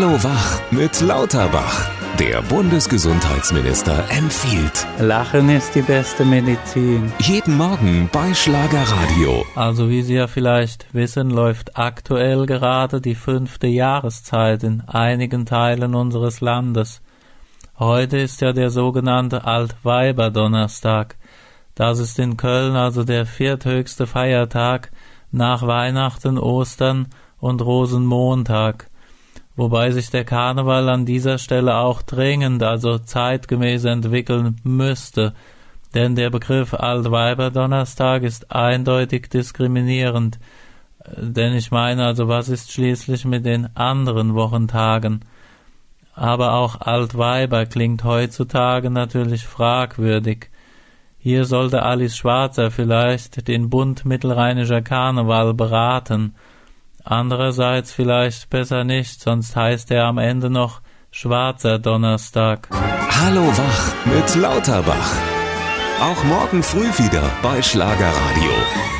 Hallo Wach mit Lauterbach. Der Bundesgesundheitsminister empfiehlt. Lachen ist die beste Medizin. Jeden Morgen bei Schlagerradio. Also wie Sie ja vielleicht wissen, läuft aktuell gerade die fünfte Jahreszeit in einigen Teilen unseres Landes. Heute ist ja der sogenannte Altweiberdonnerstag. Das ist in Köln also der vierthöchste Feiertag nach Weihnachten, Ostern und Rosenmontag wobei sich der Karneval an dieser Stelle auch dringend, also zeitgemäß entwickeln müsste, denn der Begriff Altweiberdonnerstag ist eindeutig diskriminierend, denn ich meine also, was ist schließlich mit den anderen Wochentagen? Aber auch Altweiber klingt heutzutage natürlich fragwürdig. Hier sollte Alice Schwarzer vielleicht den Bund Mittelrheinischer Karneval beraten, Andererseits vielleicht besser nicht, sonst heißt er am Ende noch Schwarzer Donnerstag. Hallo Wach mit Lauterbach. Auch morgen früh wieder bei Schlagerradio.